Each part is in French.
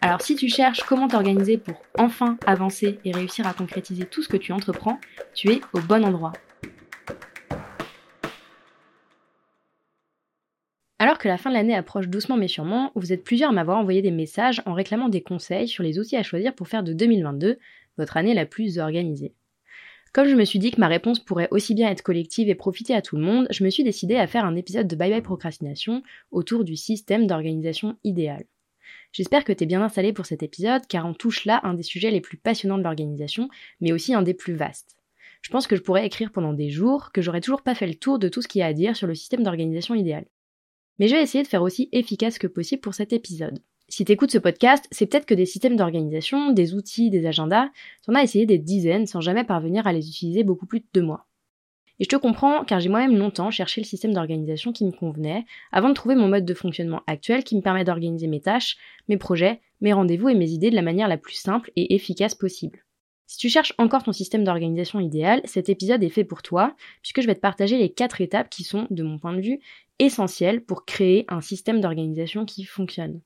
Alors si tu cherches comment t'organiser pour enfin avancer et réussir à concrétiser tout ce que tu entreprends, tu es au bon endroit. Alors que la fin de l'année approche doucement mais sûrement, vous êtes plusieurs à m'avoir envoyé des messages en réclamant des conseils sur les outils à choisir pour faire de 2022 votre année la plus organisée. Comme je me suis dit que ma réponse pourrait aussi bien être collective et profiter à tout le monde, je me suis décidée à faire un épisode de Bye Bye Procrastination autour du système d'organisation idéal. J'espère que tu es bien installé pour cet épisode car on touche là un des sujets les plus passionnants de l'organisation, mais aussi un des plus vastes. Je pense que je pourrais écrire pendant des jours, que j'aurais toujours pas fait le tour de tout ce qu'il y a à dire sur le système d'organisation idéal. Mais je vais essayer de faire aussi efficace que possible pour cet épisode. Si t'écoutes ce podcast, c'est peut-être que des systèmes d'organisation, des outils, des agendas, t'en as essayé des dizaines sans jamais parvenir à les utiliser beaucoup plus de deux mois. Et je te comprends car j'ai moi-même longtemps cherché le système d'organisation qui me convenait avant de trouver mon mode de fonctionnement actuel qui me permet d'organiser mes tâches, mes projets, mes rendez-vous et mes idées de la manière la plus simple et efficace possible. Si tu cherches encore ton système d'organisation idéal, cet épisode est fait pour toi, puisque je vais te partager les quatre étapes qui sont, de mon point de vue, essentielles pour créer un système d'organisation qui fonctionne.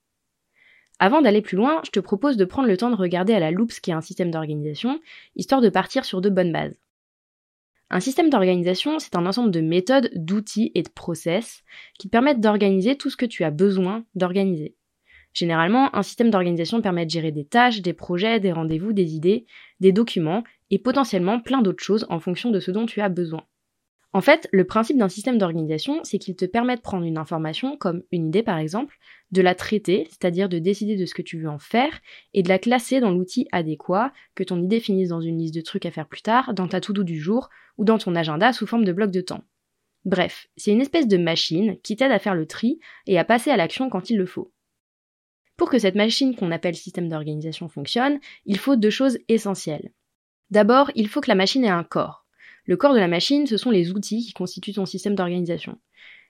Avant d'aller plus loin, je te propose de prendre le temps de regarder à la loupe ce qu'est un système d'organisation, histoire de partir sur de bonnes bases. Un système d'organisation, c'est un ensemble de méthodes, d'outils et de process qui permettent d'organiser tout ce que tu as besoin d'organiser. Généralement, un système d'organisation permet de gérer des tâches, des projets, des rendez-vous, des idées, des documents et potentiellement plein d'autres choses en fonction de ce dont tu as besoin. En fait, le principe d'un système d'organisation, c'est qu'il te permet de prendre une information, comme une idée par exemple, de la traiter, c'est-à-dire de décider de ce que tu veux en faire, et de la classer dans l'outil adéquat, que ton idée finisse dans une liste de trucs à faire plus tard, dans ta to-do du jour, ou dans ton agenda sous forme de bloc de temps. Bref, c'est une espèce de machine qui t'aide à faire le tri et à passer à l'action quand il le faut. Pour que cette machine qu'on appelle système d'organisation fonctionne, il faut deux choses essentielles. D'abord, il faut que la machine ait un corps. Le corps de la machine, ce sont les outils qui constituent ton système d'organisation.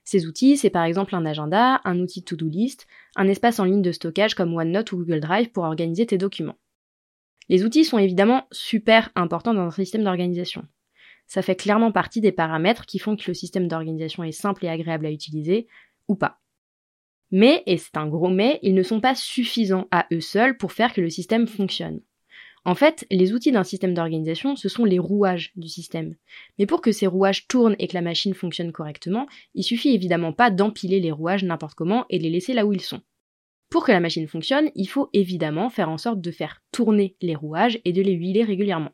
Ces outils, c'est par exemple un agenda, un outil to-do list, un espace en ligne de stockage comme OneNote ou Google Drive pour organiser tes documents. Les outils sont évidemment super importants dans un système d'organisation. Ça fait clairement partie des paramètres qui font que le système d'organisation est simple et agréable à utiliser, ou pas. Mais, et c'est un gros mais, ils ne sont pas suffisants à eux seuls pour faire que le système fonctionne. En fait, les outils d'un système d'organisation, ce sont les rouages du système. Mais pour que ces rouages tournent et que la machine fonctionne correctement, il suffit évidemment pas d'empiler les rouages n'importe comment et de les laisser là où ils sont. Pour que la machine fonctionne, il faut évidemment faire en sorte de faire tourner les rouages et de les huiler régulièrement.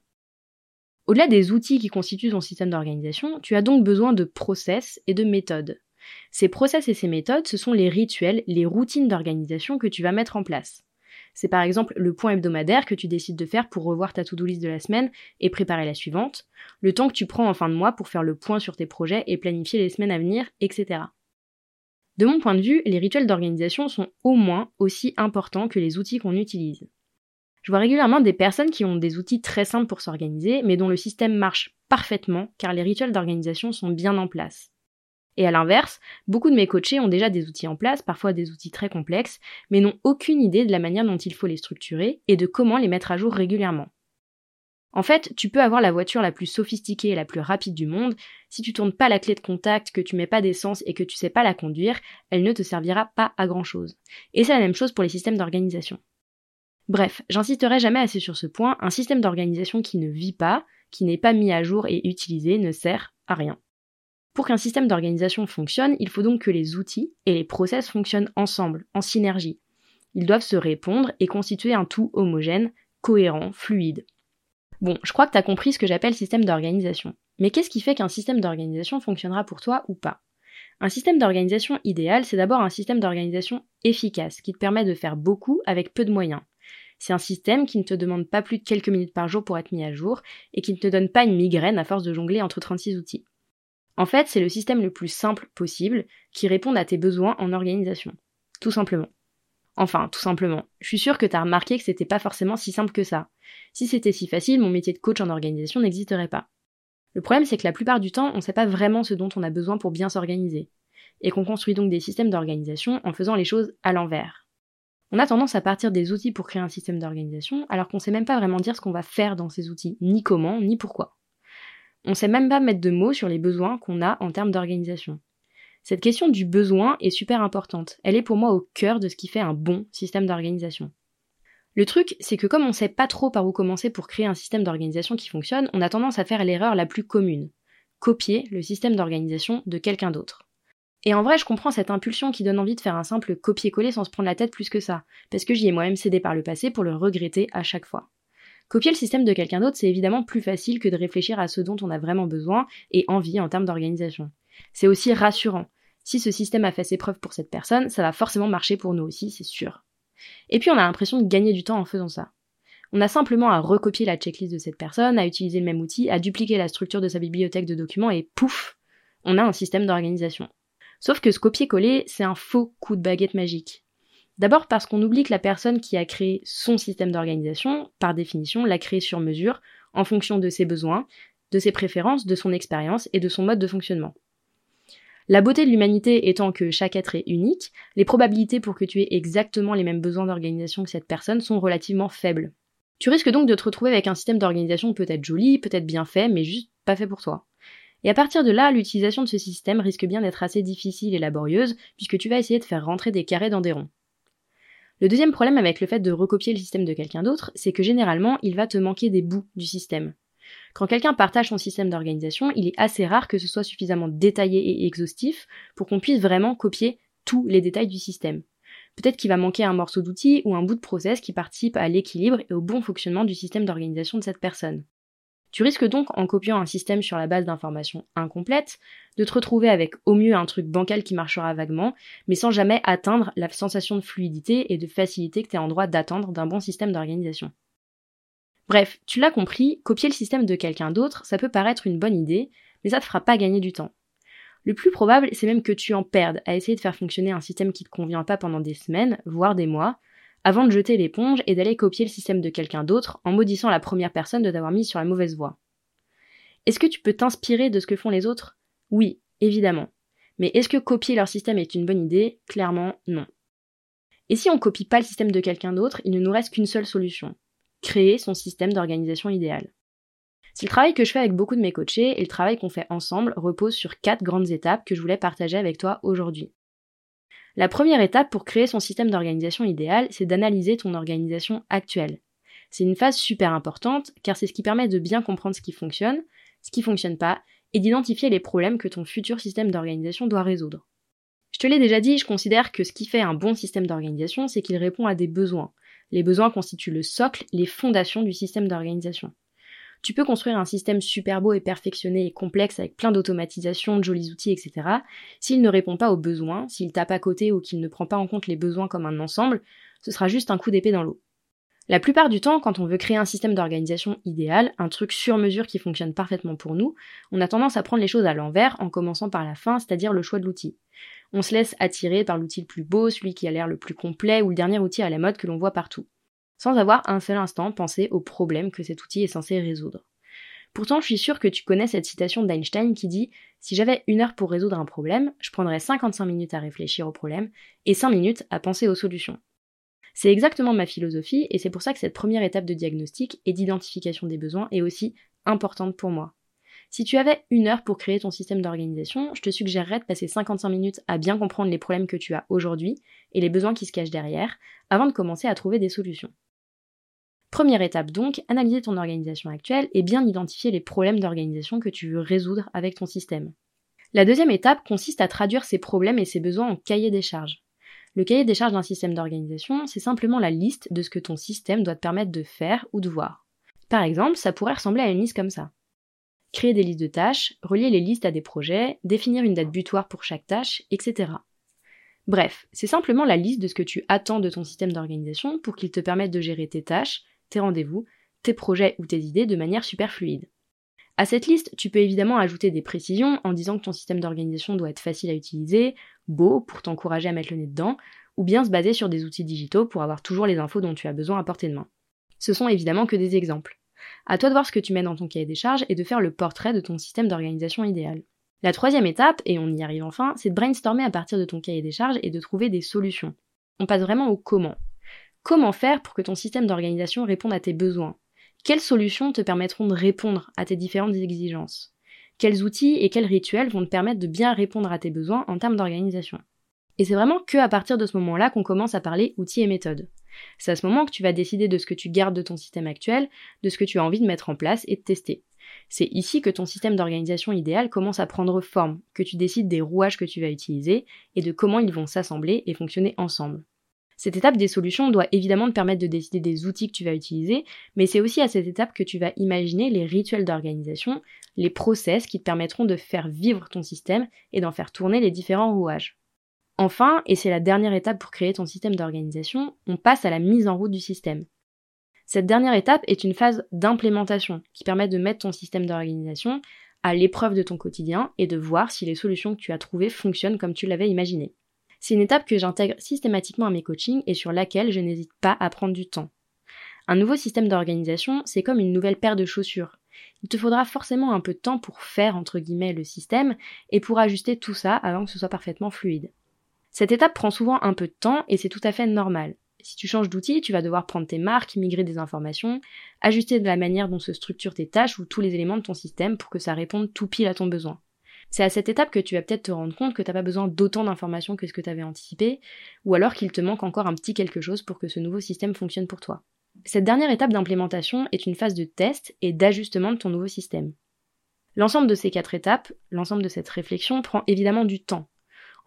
Au-delà des outils qui constituent ton système d'organisation, tu as donc besoin de process et de méthodes. Ces process et ces méthodes, ce sont les rituels, les routines d'organisation que tu vas mettre en place. C'est par exemple le point hebdomadaire que tu décides de faire pour revoir ta to-do list de la semaine et préparer la suivante, le temps que tu prends en fin de mois pour faire le point sur tes projets et planifier les semaines à venir, etc. De mon point de vue, les rituels d'organisation sont au moins aussi importants que les outils qu'on utilise. Je vois régulièrement des personnes qui ont des outils très simples pour s'organiser, mais dont le système marche parfaitement car les rituels d'organisation sont bien en place. Et à l'inverse, beaucoup de mes coachés ont déjà des outils en place, parfois des outils très complexes, mais n'ont aucune idée de la manière dont il faut les structurer et de comment les mettre à jour régulièrement. En fait, tu peux avoir la voiture la plus sophistiquée et la plus rapide du monde, si tu tournes pas la clé de contact, que tu mets pas d'essence et que tu sais pas la conduire, elle ne te servira pas à grand chose. Et c'est la même chose pour les systèmes d'organisation. Bref, j'insisterai jamais assez sur ce point, un système d'organisation qui ne vit pas, qui n'est pas mis à jour et utilisé ne sert à rien. Pour qu'un système d'organisation fonctionne, il faut donc que les outils et les process fonctionnent ensemble, en synergie. Ils doivent se répondre et constituer un tout homogène, cohérent, fluide. Bon, je crois que tu as compris ce que j'appelle système d'organisation. Mais qu'est-ce qui fait qu'un système d'organisation fonctionnera pour toi ou pas? Un système d'organisation idéal, c'est d'abord un système d'organisation efficace, qui te permet de faire beaucoup avec peu de moyens. C'est un système qui ne te demande pas plus de quelques minutes par jour pour être mis à jour, et qui ne te donne pas une migraine à force de jongler entre 36 outils. En fait, c'est le système le plus simple possible qui répond à tes besoins en organisation. Tout simplement. Enfin, tout simplement. Je suis sûre que t'as remarqué que c'était pas forcément si simple que ça. Si c'était si facile, mon métier de coach en organisation n'existerait pas. Le problème, c'est que la plupart du temps, on sait pas vraiment ce dont on a besoin pour bien s'organiser. Et qu'on construit donc des systèmes d'organisation en faisant les choses à l'envers. On a tendance à partir des outils pour créer un système d'organisation, alors qu'on sait même pas vraiment dire ce qu'on va faire dans ces outils, ni comment, ni pourquoi. On sait même pas mettre de mots sur les besoins qu'on a en termes d'organisation. Cette question du besoin est super importante. Elle est pour moi au cœur de ce qui fait un bon système d'organisation. Le truc, c'est que comme on sait pas trop par où commencer pour créer un système d'organisation qui fonctionne, on a tendance à faire l'erreur la plus commune. Copier le système d'organisation de quelqu'un d'autre. Et en vrai, je comprends cette impulsion qui donne envie de faire un simple copier-coller sans se prendre la tête plus que ça, parce que j'y ai moi-même cédé par le passé pour le regretter à chaque fois. Copier le système de quelqu'un d'autre, c'est évidemment plus facile que de réfléchir à ce dont on a vraiment besoin et envie en termes d'organisation. C'est aussi rassurant. Si ce système a fait ses preuves pour cette personne, ça va forcément marcher pour nous aussi, c'est sûr. Et puis on a l'impression de gagner du temps en faisant ça. On a simplement à recopier la checklist de cette personne, à utiliser le même outil, à dupliquer la structure de sa bibliothèque de documents et pouf, on a un système d'organisation. Sauf que ce copier-coller, c'est un faux coup de baguette magique. D'abord parce qu'on oublie que la personne qui a créé son système d'organisation, par définition, l'a créé sur mesure, en fonction de ses besoins, de ses préférences, de son expérience et de son mode de fonctionnement. La beauté de l'humanité étant que chaque être est unique, les probabilités pour que tu aies exactement les mêmes besoins d'organisation que cette personne sont relativement faibles. Tu risques donc de te retrouver avec un système d'organisation peut-être joli, peut-être bien fait, mais juste pas fait pour toi. Et à partir de là, l'utilisation de ce système risque bien d'être assez difficile et laborieuse, puisque tu vas essayer de faire rentrer des carrés dans des ronds. Le deuxième problème avec le fait de recopier le système de quelqu'un d'autre, c'est que généralement, il va te manquer des bouts du système. Quand quelqu'un partage son système d'organisation, il est assez rare que ce soit suffisamment détaillé et exhaustif pour qu'on puisse vraiment copier tous les détails du système. Peut-être qu'il va manquer un morceau d'outil ou un bout de process qui participe à l'équilibre et au bon fonctionnement du système d'organisation de cette personne. Tu risques donc, en copiant un système sur la base d'informations incomplètes, de te retrouver avec au mieux un truc bancal qui marchera vaguement, mais sans jamais atteindre la sensation de fluidité et de facilité que tu es en droit d'attendre d'un bon système d'organisation. Bref, tu l'as compris, copier le système de quelqu'un d'autre, ça peut paraître une bonne idée, mais ça te fera pas gagner du temps. Le plus probable, c'est même que tu en perdes à essayer de faire fonctionner un système qui te convient pas pendant des semaines, voire des mois, avant de jeter l'éponge et d'aller copier le système de quelqu'un d'autre en maudissant la première personne de t'avoir mis sur la mauvaise voie. Est-ce que tu peux t'inspirer de ce que font les autres? Oui, évidemment. Mais est-ce que copier leur système est une bonne idée? Clairement, non. Et si on copie pas le système de quelqu'un d'autre, il ne nous reste qu'une seule solution. Créer son système d'organisation idéal. C'est le travail que je fais avec beaucoup de mes coachés et le travail qu'on fait ensemble repose sur quatre grandes étapes que je voulais partager avec toi aujourd'hui. La première étape pour créer son système d'organisation idéal, c'est d'analyser ton organisation actuelle. C'est une phase super importante car c'est ce qui permet de bien comprendre ce qui fonctionne, ce qui fonctionne pas, et d'identifier les problèmes que ton futur système d'organisation doit résoudre. Je te l'ai déjà dit, je considère que ce qui fait un bon système d'organisation, c'est qu'il répond à des besoins. Les besoins constituent le socle, les fondations du système d'organisation. Tu peux construire un système super beau et perfectionné et complexe avec plein d'automatisation, de jolis outils, etc. S'il ne répond pas aux besoins, s'il tape à côté ou qu'il ne prend pas en compte les besoins comme un ensemble, ce sera juste un coup d'épée dans l'eau. La plupart du temps, quand on veut créer un système d'organisation idéal, un truc sur mesure qui fonctionne parfaitement pour nous, on a tendance à prendre les choses à l'envers en commençant par la fin, c'est-à-dire le choix de l'outil. On se laisse attirer par l'outil le plus beau, celui qui a l'air le plus complet ou le dernier outil à la mode que l'on voit partout sans avoir un seul instant pensé au problème que cet outil est censé résoudre. Pourtant, je suis sûre que tu connais cette citation d'Einstein qui dit Si j'avais une heure pour résoudre un problème, je prendrais 55 minutes à réfléchir au problème et 5 minutes à penser aux solutions. C'est exactement ma philosophie et c'est pour ça que cette première étape de diagnostic et d'identification des besoins est aussi importante pour moi. Si tu avais une heure pour créer ton système d'organisation, je te suggérerais de passer 55 minutes à bien comprendre les problèmes que tu as aujourd'hui et les besoins qui se cachent derrière, avant de commencer à trouver des solutions. Première étape donc, analyser ton organisation actuelle et bien identifier les problèmes d'organisation que tu veux résoudre avec ton système. La deuxième étape consiste à traduire ces problèmes et ces besoins en cahier des charges. Le cahier des charges d'un système d'organisation, c'est simplement la liste de ce que ton système doit te permettre de faire ou de voir. Par exemple, ça pourrait ressembler à une liste comme ça. Créer des listes de tâches, relier les listes à des projets, définir une date butoir pour chaque tâche, etc. Bref, c'est simplement la liste de ce que tu attends de ton système d'organisation pour qu'il te permette de gérer tes tâches, tes rendez-vous, tes projets ou tes idées de manière super fluide. À cette liste, tu peux évidemment ajouter des précisions en disant que ton système d'organisation doit être facile à utiliser, beau pour t'encourager à mettre le nez dedans, ou bien se baser sur des outils digitaux pour avoir toujours les infos dont tu as besoin à portée de main. Ce sont évidemment que des exemples. À toi de voir ce que tu mets dans ton cahier des charges et de faire le portrait de ton système d'organisation idéal. La troisième étape, et on y arrive enfin, c'est de brainstormer à partir de ton cahier des charges et de trouver des solutions. On passe vraiment au comment. Comment faire pour que ton système d'organisation réponde à tes besoins? Quelles solutions te permettront de répondre à tes différentes exigences? Quels outils et quels rituels vont te permettre de bien répondre à tes besoins en termes d'organisation? Et c'est vraiment que à partir de ce moment-là qu'on commence à parler outils et méthodes. C'est à ce moment que tu vas décider de ce que tu gardes de ton système actuel, de ce que tu as envie de mettre en place et de tester. C'est ici que ton système d'organisation idéal commence à prendre forme, que tu décides des rouages que tu vas utiliser et de comment ils vont s'assembler et fonctionner ensemble. Cette étape des solutions doit évidemment te permettre de décider des outils que tu vas utiliser, mais c'est aussi à cette étape que tu vas imaginer les rituels d'organisation, les process qui te permettront de faire vivre ton système et d'en faire tourner les différents rouages. Enfin, et c'est la dernière étape pour créer ton système d'organisation, on passe à la mise en route du système. Cette dernière étape est une phase d'implémentation qui permet de mettre ton système d'organisation à l'épreuve de ton quotidien et de voir si les solutions que tu as trouvées fonctionnent comme tu l'avais imaginé. C'est une étape que j'intègre systématiquement à mes coachings et sur laquelle je n'hésite pas à prendre du temps. Un nouveau système d'organisation, c'est comme une nouvelle paire de chaussures. Il te faudra forcément un peu de temps pour faire entre guillemets le système et pour ajuster tout ça avant que ce soit parfaitement fluide. Cette étape prend souvent un peu de temps et c'est tout à fait normal. Si tu changes d'outil, tu vas devoir prendre tes marques, migrer des informations, ajuster de la manière dont se structurent tes tâches ou tous les éléments de ton système pour que ça réponde tout pile à ton besoin. C'est à cette étape que tu vas peut-être te rendre compte que tu n'as pas besoin d'autant d'informations que ce que tu avais anticipé, ou alors qu'il te manque encore un petit quelque chose pour que ce nouveau système fonctionne pour toi. Cette dernière étape d'implémentation est une phase de test et d'ajustement de ton nouveau système. L'ensemble de ces quatre étapes, l'ensemble de cette réflexion prend évidemment du temps,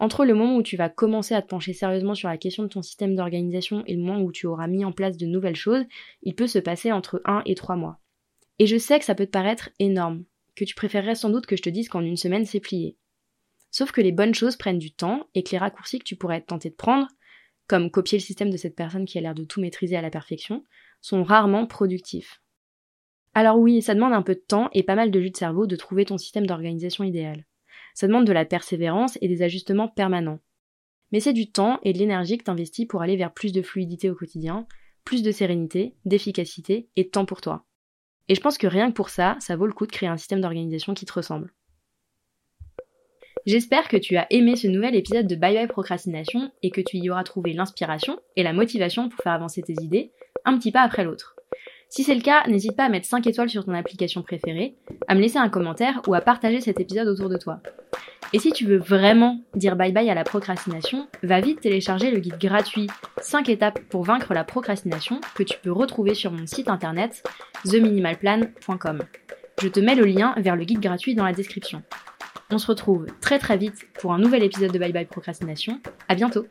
entre le moment où tu vas commencer à te pencher sérieusement sur la question de ton système d'organisation et le moment où tu auras mis en place de nouvelles choses, il peut se passer entre 1 et 3 mois. Et je sais que ça peut te paraître énorme, que tu préférerais sans doute que je te dise qu'en une semaine c'est plié. Sauf que les bonnes choses prennent du temps et que les raccourcis que tu pourrais être tenté de prendre, comme copier le système de cette personne qui a l'air de tout maîtriser à la perfection, sont rarement productifs. Alors oui, ça demande un peu de temps et pas mal de jus de cerveau de trouver ton système d'organisation idéal. Ça demande de la persévérance et des ajustements permanents. Mais c'est du temps et de l'énergie que t'investis pour aller vers plus de fluidité au quotidien, plus de sérénité, d'efficacité et de temps pour toi. Et je pense que rien que pour ça, ça vaut le coup de créer un système d'organisation qui te ressemble. J'espère que tu as aimé ce nouvel épisode de Bye Bye Procrastination et que tu y auras trouvé l'inspiration et la motivation pour faire avancer tes idées, un petit pas après l'autre. Si c'est le cas, n'hésite pas à mettre 5 étoiles sur ton application préférée, à me laisser un commentaire ou à partager cet épisode autour de toi. Et si tu veux vraiment dire bye bye à la procrastination, va vite télécharger le guide gratuit 5 étapes pour vaincre la procrastination que tu peux retrouver sur mon site internet theminimalplan.com. Je te mets le lien vers le guide gratuit dans la description. On se retrouve très très vite pour un nouvel épisode de Bye Bye Procrastination. À bientôt!